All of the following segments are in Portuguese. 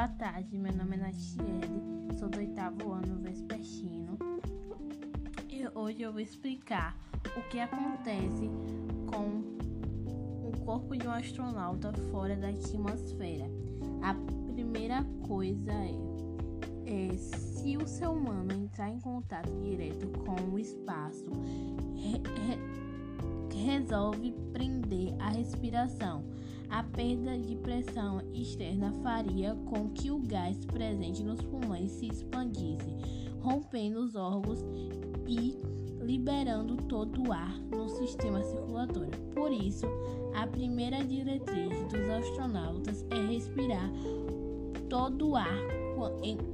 Boa tarde, meu nome é Natiele, sou do oitavo ano vespertino e hoje eu vou explicar o que acontece com o corpo de um astronauta fora da atmosfera. A primeira coisa é, é se o ser humano entrar em contato direto com o espaço, re, re, resolve prender a respiração a perda de pressão externa faria com que o gás presente nos pulmões se expandisse, rompendo os órgãos e liberando todo o ar no sistema circulatório. Por isso, a primeira diretriz dos astronautas é respirar todo o ar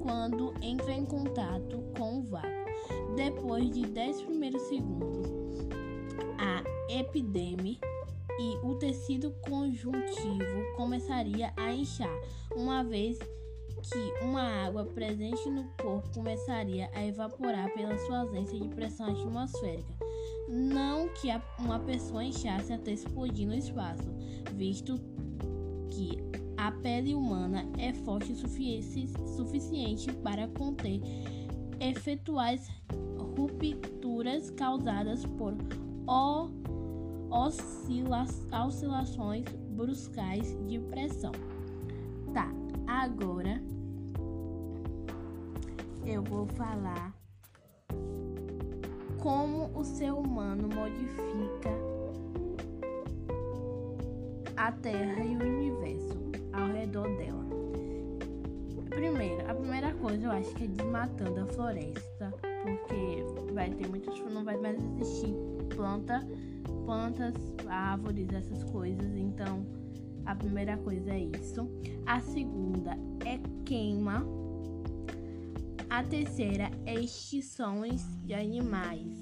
quando entra em contato com o vácuo. Depois de 10 primeiros segundos, a epidemia e o tecido conjuntivo começaria a inchar, uma vez que uma água presente no corpo começaria a evaporar pela sua ausência de pressão atmosférica. Não que uma pessoa inchasse até explodir no espaço, visto que a pele humana é forte o suficiente para conter efetuais rupturas causadas por o oscila oscilações bruscais de pressão. Tá, agora eu vou falar como o ser humano modifica a Terra e o universo ao redor dela. Primeiro, a primeira coisa eu acho que é desmatando a floresta, porque vai ter muitos, não vai mais existir planta plantas, árvores, essas coisas. Então, a primeira coisa é isso. A segunda é queima. A terceira é extinções de animais.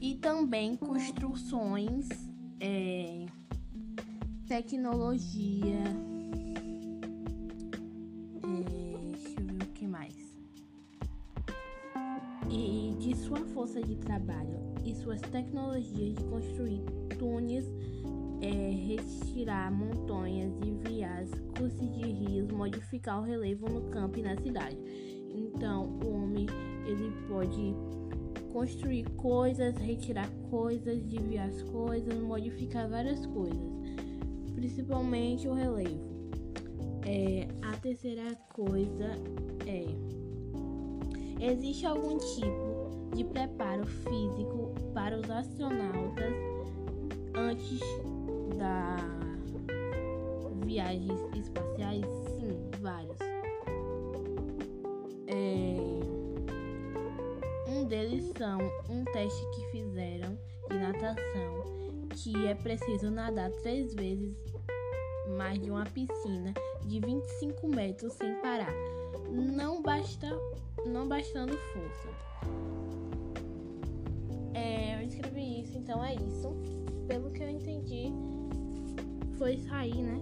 E também construções, é, tecnologia. E de sua força de trabalho e suas tecnologias de construir túneis, é, retirar montanhas e vias, cursos de rios, modificar o relevo no campo e na cidade. Então, o homem ele pode construir coisas, retirar coisas, desviar as coisas, modificar várias coisas, principalmente o relevo. É, a terceira coisa existe algum tipo de preparo físico para os astronautas antes da viagens espaciais? Sim, vários. É... Um deles são um teste que fizeram de natação, que é preciso nadar três vezes mais de uma piscina de 25 metros sem parar, não basta, não bastando força escrevi isso, então é isso. Pelo que eu entendi, foi sair, né?